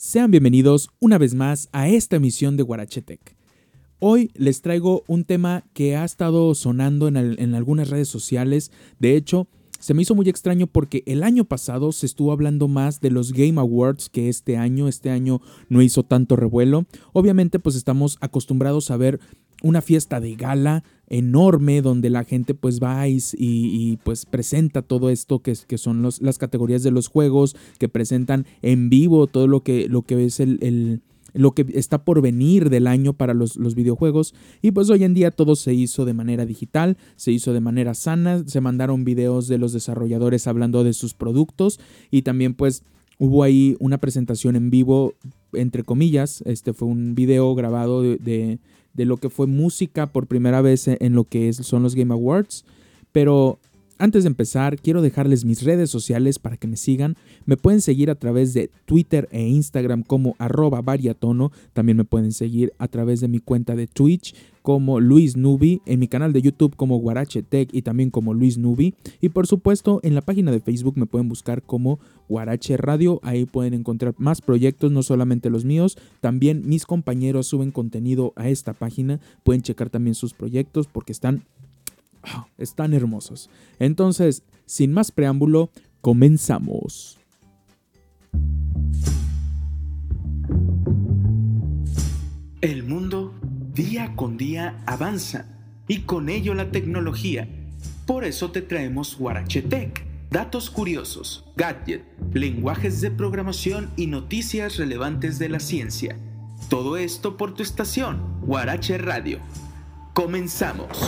Sean bienvenidos una vez más a esta emisión de Guarachetec. Hoy les traigo un tema que ha estado sonando en, en, algunas redes sociales. De hecho, se me hizo muy extraño porque el año pasado se estuvo hablando más de los Game Awards que este año. Este año no hizo tanto revuelo. Obviamente, pues estamos acostumbrados a ver una fiesta de gala enorme donde la gente pues va y, pues presenta todo esto que, son las categorías de los juegos, que presentan en vivo todo lo que, lo que es el, lo que está por venir del año para los, videojuegos. Y pues hoy en día todo se hizo de manera digital, se hizo de manera sana, se mandaron videos de los desarrolladores hablando de sus productos y también pues hubo ahí una presentación en vivo, entre comillas, este fue un video grabado de lo que fue música por primera vez en lo que son los Game Awards. Pero antes de empezar, quiero dejarles mis redes sociales para que me sigan. Me pueden seguir a través de Twitter e Instagram como arroba variatono. También me pueden seguir a través de mi cuenta de Twitch como Luis Nubi, en mi canal de YouTube como Guarache Tech y también como Luis Nubi. Y por supuesto, en la página de Facebook me pueden buscar como Guarache Radio. Ahí pueden encontrar más proyectos, no solamente los míos. También mis compañeros suben contenido a esta página. Pueden checar también sus proyectos porque están Están hermosos. Entonces, sin más preámbulo, comenzamos. El mundo día con día avanza y con ello la tecnología. Por eso te traemos Tech, datos curiosos, gadgets, lenguajes de programación y noticias relevantes de la ciencia. Todo esto por tu estación, Guarache Radio. Comenzamos.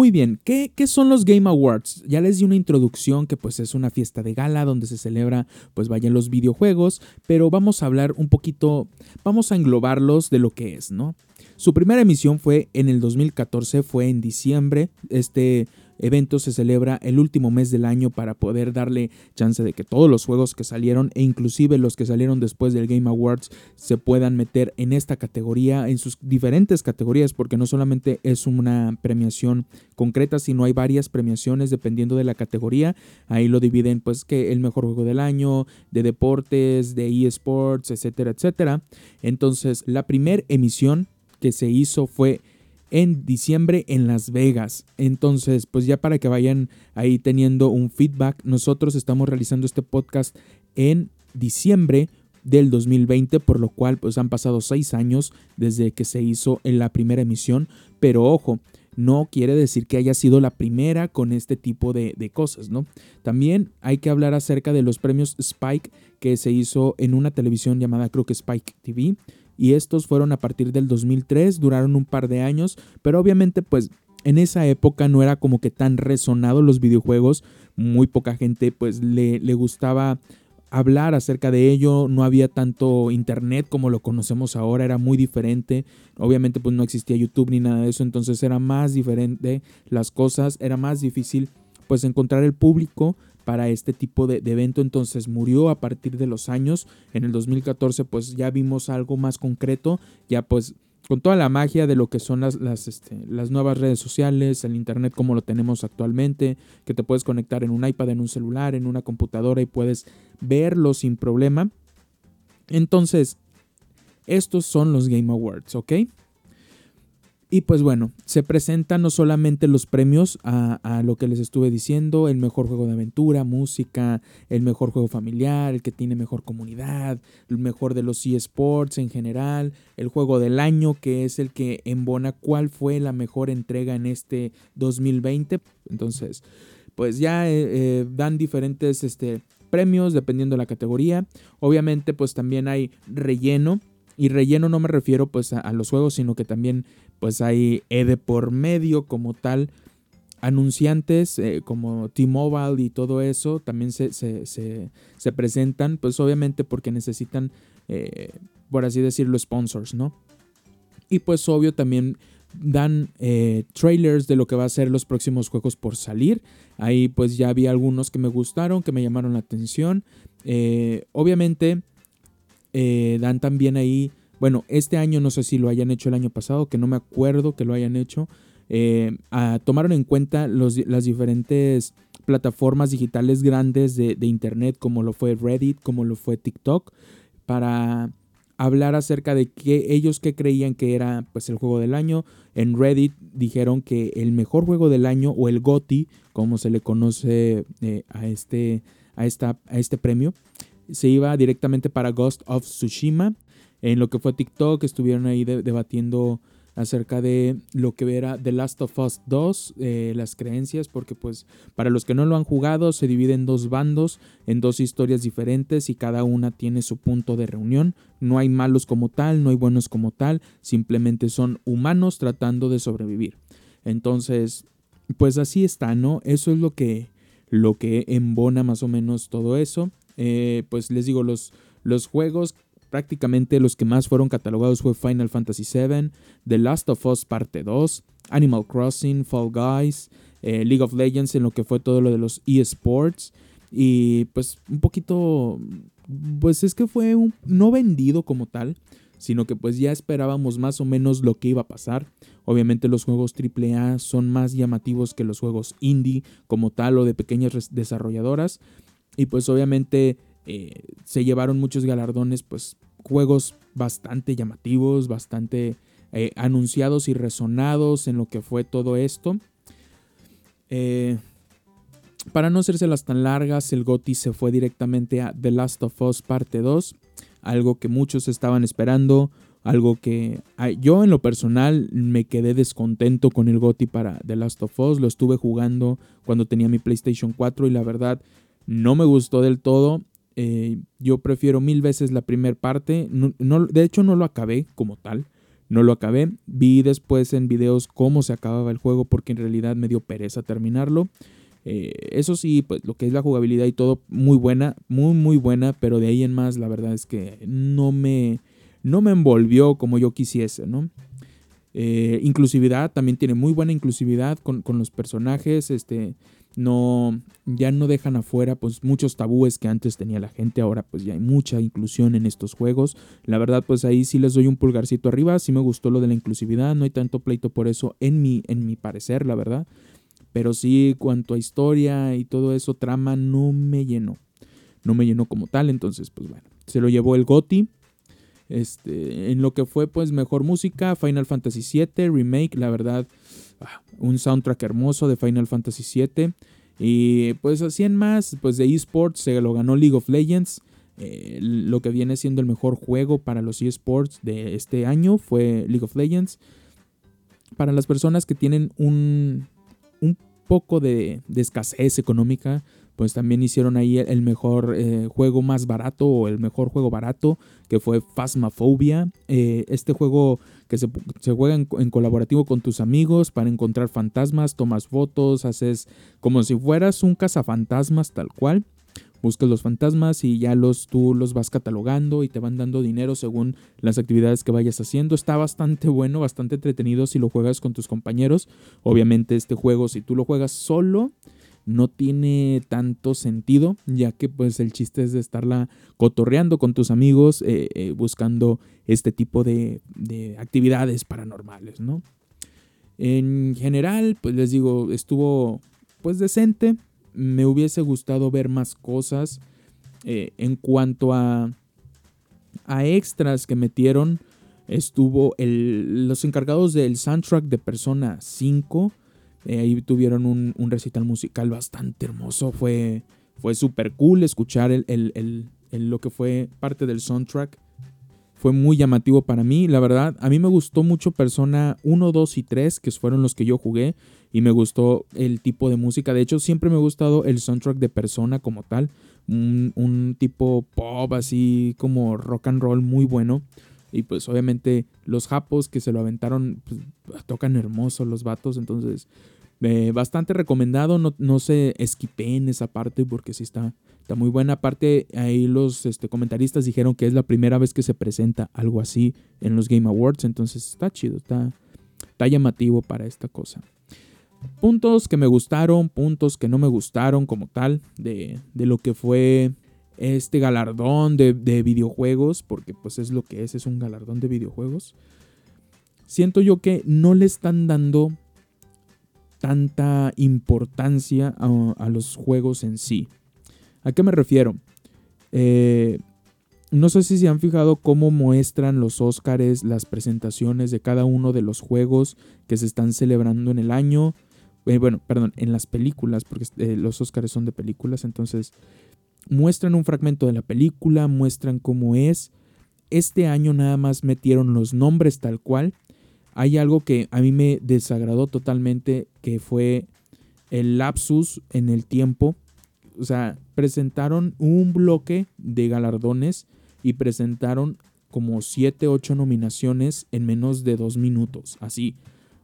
Muy bien, ¿qué, ¿qué, son los Game Awards? Ya les di una introducción que pues es una fiesta de gala donde se celebra pues vayan los videojuegos, pero vamos a hablar un poquito, vamos a englobarlos de lo que es, ¿no? Su primera emisión fue en el 2014, fue en diciembre, este evento se celebra el último mes del año para poder darle chance de que todos los juegos que salieron e inclusive los que salieron después del Game Awards se puedan meter en esta categoría, en sus diferentes categorías, porque no solamente es una premiación concreta, sino hay varias premiaciones dependiendo de la categoría. Ahí lo dividen pues que el mejor juego del año, de deportes, de eSports, etcétera, etcétera. Entonces, la primera emisión que se hizo fue en diciembre en Las Vegas. Entonces, pues ya para que vayan ahí teniendo un feedback, nosotros estamos realizando este podcast en diciembre del 2020, por lo cual pues han pasado seis años desde que se hizo en la primera emisión, pero ojo, no quiere decir que haya sido la primera con este tipo de, de, cosas, ¿no? También hay que hablar acerca de los premios Spike que se hizo en una televisión llamada creo que Spike TV, y estos fueron a partir del 2003, duraron un par de años, pero obviamente pues en esa época no era como que tan resonado los videojuegos, muy poca gente pues le, le gustaba hablar acerca de ello, no había tanto internet como lo conocemos ahora, era muy diferente, obviamente pues no existía YouTube ni nada de eso, entonces era más diferente las cosas, era más difícil pues encontrar el público para este tipo de, evento. Entonces murió a partir de los años. En el 2014 pues ya vimos algo más concreto. Ya pues con toda la magia de lo que son las, las, este, las nuevas redes sociales, el Internet como lo tenemos actualmente, que te puedes conectar en un iPad, en un celular, en una computadora y puedes verlo sin problema. Entonces, estos son los Game Awards, ¿ok? Y pues bueno, se presentan no solamente los premios a, lo que les estuve diciendo, el mejor juego de aventura, música, el mejor juego familiar, el que tiene mejor comunidad, el mejor de los eSports en general, el juego del año que es el que embona cuál fue la mejor entrega en este 2020. Entonces, pues ya eh, eh, dan diferentes este, premios dependiendo de la categoría. Obviamente pues también hay relleno y relleno no me refiero pues a, los juegos, sino que también pues hay de por medio como tal. Anunciantes eh, como T-Mobile y todo eso también se, se, presentan, pues obviamente porque necesitan, eh, por así decirlo, sponsors, ¿no? Y pues obvio también dan eh, trailers de lo que va a ser los próximos juegos por salir. Ahí pues ya vi algunos que me gustaron, que me llamaron la atención. obviamente eh, dan también ahí, bueno, este año no sé si lo hayan hecho el año pasado, que no me acuerdo que lo hayan hecho. eh, tomaron en cuenta las diferentes plataformas digitales grandes de, Internet, como lo fue Reddit, como lo fue TikTok, para hablar acerca de qué ellos que creían que era pues el juego del año. En Reddit dijeron que el mejor juego del año o el GOTI, como se le conoce eh, a, este, a, esta, a este premio, se iba directamente para Ghost of Tsushima. En lo que fue TikTok estuvieron ahí debatiendo acerca de lo que era The Last of Us 2, eh, las creencias, porque pues para los que no lo han jugado se divide en dos bandos, en dos historias diferentes y cada una tiene su punto de reunión. No hay malos como tal, no hay buenos como tal, simplemente son humanos tratando de sobrevivir. Entonces, pues así está, ¿no? Eso es lo que, lo que embona más o menos todo eso. Eh, pues les digo, los, los juegos prácticamente los que más fueron catalogados fue Final Fantasy VII, The Last of Us Parte 2, Animal Crossing, Fall Guys, eh, League of Legends en lo que fue todo lo de los eSports y pues un poquito, pues es que fue un, no vendido como tal, sino que pues ya esperábamos más o menos lo que iba a pasar. Obviamente los juegos AAA son más llamativos que los juegos indie como tal o de pequeñas desarrolladoras y pues obviamente eh, se llevaron muchos galardones, pues juegos bastante llamativos, bastante eh, anunciados y resonados en lo que fue todo esto. Eh, para no hacérselas tan largas, el GOTI se fue directamente a The Last of Us Parte 2, algo que muchos estaban esperando, algo que yo en lo personal me quedé descontento con el GOTI para The Last of Us, lo estuve jugando cuando tenía mi PlayStation 4 y la verdad no me gustó del todo. Eh, yo prefiero mil veces la primera parte. De hecho, no lo acabé como tal. No lo acabé. Vi después en videos cómo se acababa el juego porque en realidad me dio pereza terminarlo. Eh, eso sí, pues lo que es la jugabilidad y todo, muy buena, muy, muy buena, pero de ahí en más, la verdad es que no me, no me envolvió como yo quisiese, ¿no? Eh, inclusividad, también tiene muy buena inclusividad con, con los personajes, este, no ya no dejan afuera pues muchos tabúes que antes tenía la gente, ahora pues ya hay mucha inclusión en estos juegos. La verdad pues ahí sí les doy un pulgarcito arriba, sí me gustó lo de la inclusividad, no hay tanto pleito por eso en mi en mi parecer, la verdad. Pero sí cuanto a historia y todo eso trama no me llenó. No me llenó como tal, entonces pues bueno, se lo llevó el GOTI. Este, en lo que fue pues mejor música, Final Fantasy VII Remake, la verdad un soundtrack hermoso de Final Fantasy VII. Y pues así en más, pues de esports se lo ganó League of Legends. Eh, lo que viene siendo el mejor juego para los esports de este año fue League of Legends. Para las personas que tienen un, un poco de, de escasez económica, pues también hicieron ahí el mejor eh, juego más barato o el mejor juego barato, que fue Phasmophobia. Eh, este juego que se, juega en, colaborativo con tus amigos para encontrar fantasmas, tomas fotos, haces como si fueras un cazafantasmas tal cual. Buscas los fantasmas y ya los, tú los vas catalogando y te van dando dinero según las actividades que vayas haciendo. Está bastante bueno, bastante entretenido si lo juegas con tus compañeros. Obviamente este juego, si tú lo juegas solo, no tiene tanto sentido, ya que pues el chiste es de estarla cotorreando con tus amigos, eh, eh, buscando este tipo de, de, actividades paranormales, ¿no? En general, pues les digo, estuvo pues decente, me hubiese gustado ver más cosas eh, en cuanto a, a extras que metieron. Estuvo el, los encargados del soundtrack de Persona 5 eh, ahí tuvieron un, recital musical bastante hermoso. Fue, fue súper cool escuchar el, lo que fue parte del soundtrack. Fue muy llamativo para mí, la verdad. A mí me gustó mucho Persona 1, 2 y 3, que fueron los que yo jugué. Y me gustó el tipo de música. De hecho, siempre me ha gustado el soundtrack de Persona como tal. Un, un tipo pop, así como rock and roll muy bueno. Y pues obviamente los japos que se lo aventaron pues, tocan hermoso los vatos. Entonces, eh, bastante recomendado. No, no se en esa parte porque sí está, está muy buena. Aparte, ahí los este, comentaristas dijeron que es la primera vez que se presenta algo así en los Game Awards. Entonces está chido, está, está llamativo para esta cosa. Puntos que me gustaron, puntos que no me gustaron como tal de, de lo que fue este galardón de, videojuegos, porque pues es lo que es, es un galardón de videojuegos. Siento yo que no le están dando tanta importancia a, los juegos en sí. ¿A qué me refiero? Eh, no sé si se han fijado cómo muestran los Óscares las presentaciones de cada uno de los juegos que se están celebrando en el año. Eh, bueno, perdón, en las películas, porque eh, los Óscares son de películas, entonces muestran un fragmento de la película, muestran cómo es. Este año nada más metieron los nombres tal cual. Hay algo que a mí me desagradó totalmente, que fue el lapsus en el tiempo. O sea, presentaron un bloque de galardones y presentaron como 7, 8 nominaciones en menos de 2 minutos, así.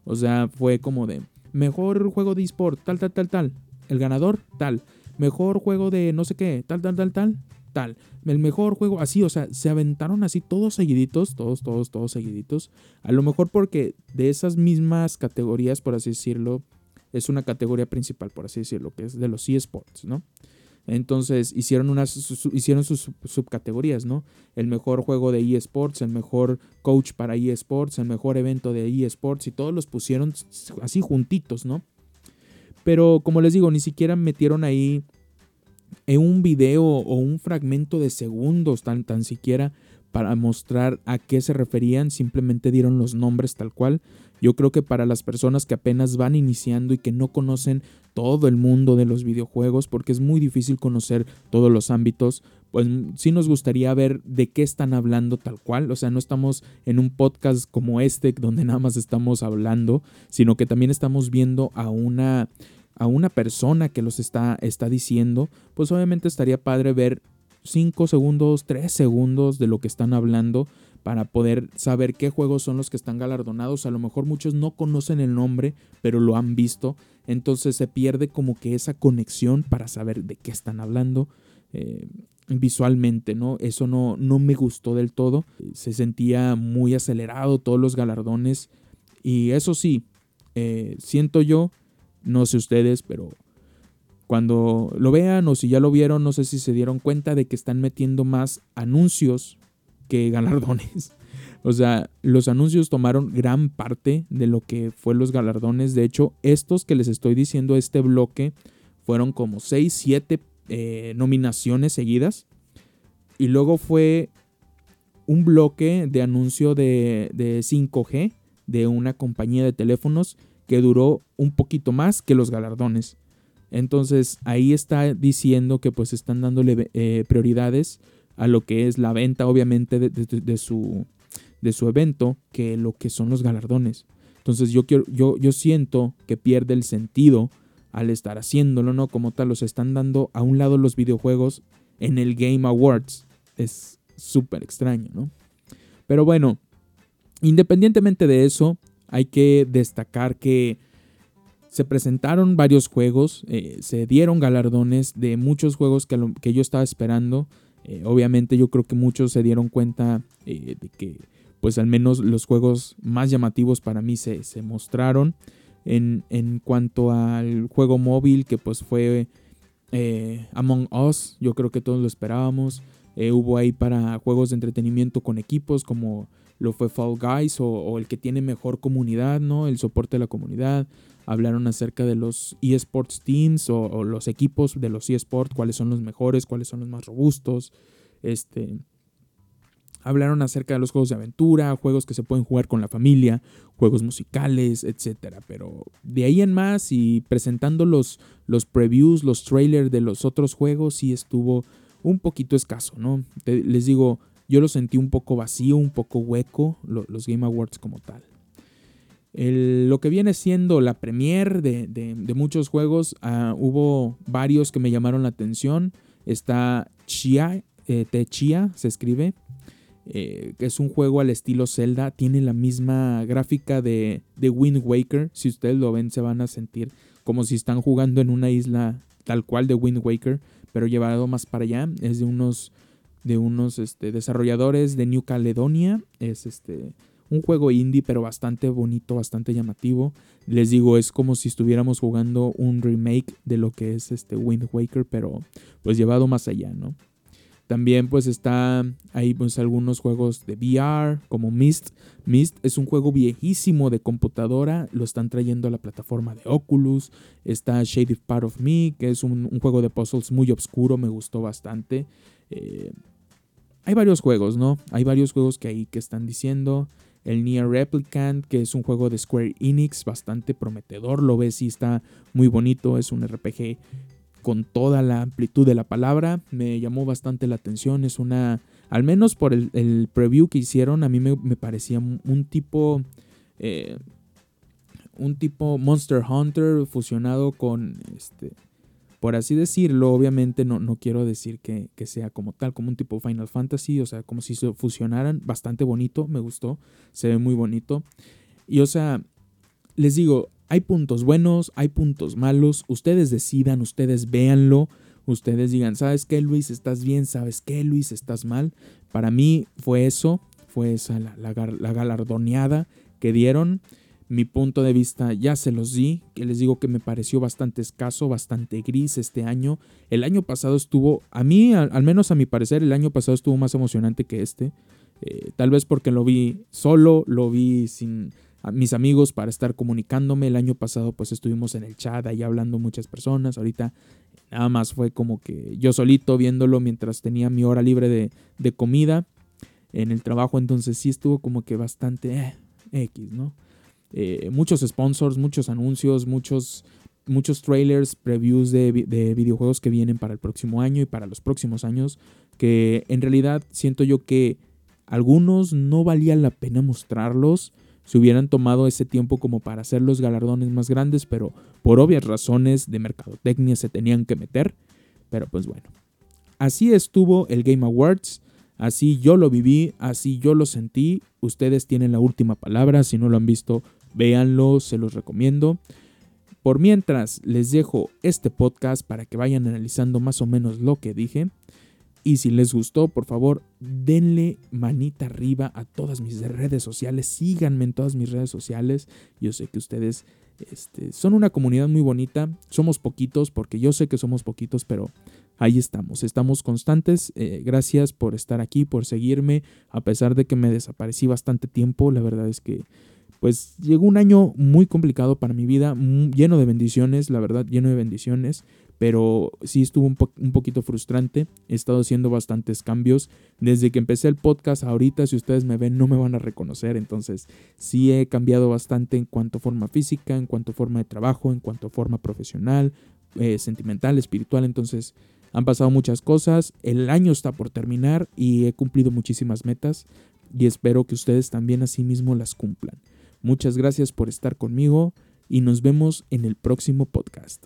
O sea, fue como de mejor juego de eSport, tal, tal, tal, tal. El ganador, tal. Mejor juego de no sé qué, tal, tal, tal, tal, tal. El mejor juego, así, o sea, se aventaron así todos seguiditos, todos, todos, todos seguiditos. A lo mejor porque de esas mismas categorías, por así decirlo, es una categoría principal, por así decirlo, que es de los eSports, ¿no? Entonces hicieron, unas, hicieron sus subcategorías, ¿no? El mejor juego de eSports, el mejor coach para eSports, el mejor evento de eSports y todos los pusieron así juntitos, ¿no? Pero como les digo, ni siquiera metieron ahí en un video o un fragmento de segundos tan, tan siquiera para mostrar a qué se referían, simplemente dieron los nombres tal cual. Yo creo que para las personas que apenas van iniciando y que no conocen todo el mundo de los videojuegos, porque es muy difícil conocer todos los ámbitos, pues sí nos gustaría ver de qué están hablando tal cual. O sea, no estamos en un podcast como este donde nada más estamos hablando, sino que también estamos viendo a una a una persona que los está, está diciendo, pues obviamente estaría padre ver 5 segundos, 3 segundos de lo que están hablando para poder saber qué juegos son los que están galardonados. A lo mejor muchos no conocen el nombre, pero lo han visto. Entonces se pierde como que esa conexión para saber de qué están hablando eh, visualmente, ¿no? Eso no, no me gustó del todo. Se sentía muy acelerado todos los galardones. Y eso sí, eh, siento yo, no sé ustedes, pero cuando lo vean o si ya lo vieron, no sé si se dieron cuenta de que están metiendo más anuncios que galardones. O sea, los anuncios tomaron gran parte de lo que fue los galardones. De hecho, estos que les estoy diciendo, este bloque, fueron como 6, 7 eh, nominaciones seguidas. Y luego fue un bloque de anuncio de, de 5G de una compañía de teléfonos que duró un poquito más que los galardones. Entonces ahí está diciendo que pues están dándole eh, prioridades a lo que es la venta obviamente de, su, de su evento que lo que son los galardones. Entonces yo, quiero, yo, yo siento que pierde el sentido al estar haciéndolo, ¿no? Como tal, los están dando a un lado los videojuegos en el Game Awards. Es súper extraño, ¿no? Pero bueno, independientemente de eso, hay que destacar que se presentaron varios juegos, eh, se dieron galardones de muchos juegos que, yo estaba esperando. Eh, obviamente yo creo que muchos se dieron cuenta eh, de que pues al menos los juegos más llamativos para mí se, mostraron. En, en, cuanto al juego móvil que pues fue Among Us, yo creo que todos lo esperábamos. hubo ahí para juegos de entretenimiento con equipos como lo fue Fall Guys o, el que tiene mejor comunidad, ¿no? El soporte de la comunidad hablaron acerca de los eSports teams o, los equipos de los eSports, cuáles son los mejores, cuáles son los más robustos. Este, hablaron acerca de los juegos de aventura, juegos que se pueden jugar con la familia, juegos musicales, etc. Pero de ahí en más y presentando los, los previews, los trailers de los otros juegos, sí estuvo un poquito escaso, ¿no? les digo, yo lo sentí un poco vacío, un poco hueco, los Game Awards como tal lo que viene siendo la premier de, muchos juegos, ah, hubo varios que me llamaron la atención. Está Chia, eh, Techia se escribe, eh, es un juego al estilo Zelda, tiene la misma gráfica de, de Wind Waker. Si ustedes lo ven, se van a sentir como si están jugando en una isla tal cual de Wind Waker, pero llevado más para allá. Es de unos, de unos este, desarrolladores de New Caledonia. Es este un juego indie, pero bastante bonito, bastante llamativo. Les digo, es como si estuviéramos jugando un remake de lo que es este Wind Waker, pero pues llevado más allá, ¿no? También pues está ahí pues algunos juegos de VR como Myst. Myst es un juego viejísimo de computadora, lo están trayendo a la plataforma de Oculus. Está Shaded Part of Me, que es un, juego de puzzles muy oscuro, me gustó bastante. Eh, hay varios juegos, ¿no? Hay varios juegos que ahí que están diciendo. El Nier Replicant, que es un juego de Square Enix bastante prometedor, lo ves y está muy bonito, es un RPG con toda la amplitud de la palabra. Me llamó bastante la atención. Es una, al menos por el, preview que hicieron, a mí me, parecía un, tipo, eh, un tipo Monster Hunter fusionado con, este, por así decirlo, obviamente no, no quiero decir que, que, sea como tal, como un tipo Final Fantasy, o sea, como si se fusionaran, bastante bonito, me gustó, se ve muy bonito. Y o sea, les digo, hay puntos buenos, hay puntos malos, ustedes decidan, ustedes véanlo, ustedes digan, ¿sabes qué Luis? ¿Estás bien? ¿Sabes qué Luis? ¿Estás mal? Para mí fue eso, fue esa la, la, galardoneada que dieron. Mi punto de vista ya se los di, que les digo que me pareció bastante escaso, bastante gris este año. El año pasado estuvo, a mí, al, menos a mi parecer, el año pasado estuvo más emocionante que este. Eh, tal vez porque lo vi solo, lo vi sin, mis amigos para estar comunicándome. El año pasado pues estuvimos en el chat ahí hablando muchas personas. Ahorita nada más fue como que yo solito viéndolo mientras tenía mi hora libre de, comida en el trabajo. Entonces sí estuvo como que bastante eh, X, ¿no? Eh, muchos sponsors, muchos anuncios, muchos, muchos trailers, previews de, de, videojuegos que vienen para el próximo año y para los próximos años, que en realidad siento yo que algunos no valía la pena mostrarlos se hubieran tomado ese tiempo como para hacer los galardones más grandes, pero por obvias razones de mercadotecnia se tenían que meter. Pero pues bueno, así estuvo el Game Awards, así yo lo viví, así yo lo sentí. Ustedes tienen la última palabra, si no lo han visto, véanlo, se los recomiendo. Por mientras, les dejo este podcast para que vayan analizando más o menos lo que dije. Y si les gustó, por favor, denle manita arriba a todas mis redes sociales. Síganme en todas mis redes sociales. Yo sé que ustedes este, son una comunidad muy bonita. Somos poquitos, porque yo sé que somos poquitos, pero ahí estamos. Estamos constantes. Eh, gracias por estar aquí, por seguirme. A pesar de que me desaparecí bastante tiempo, la verdad es que pues llegó un año muy complicado para mi vida, lleno de bendiciones, la verdad, lleno de bendiciones pero sí estuvo un, poquito frustrante. He estado haciendo bastantes cambios. Desde que empecé el podcast ahorita, si ustedes me ven, no me van a reconocer. Entonces, sí he cambiado bastante en cuanto a forma física, en cuanto a forma de trabajo, en cuanto a forma profesional, eh, sentimental, espiritual. Entonces, han pasado muchas cosas. El año está por terminar y he cumplido muchísimas metas. Y espero que ustedes también asimismo las cumplan. Muchas gracias por estar conmigo y nos vemos en el próximo podcast.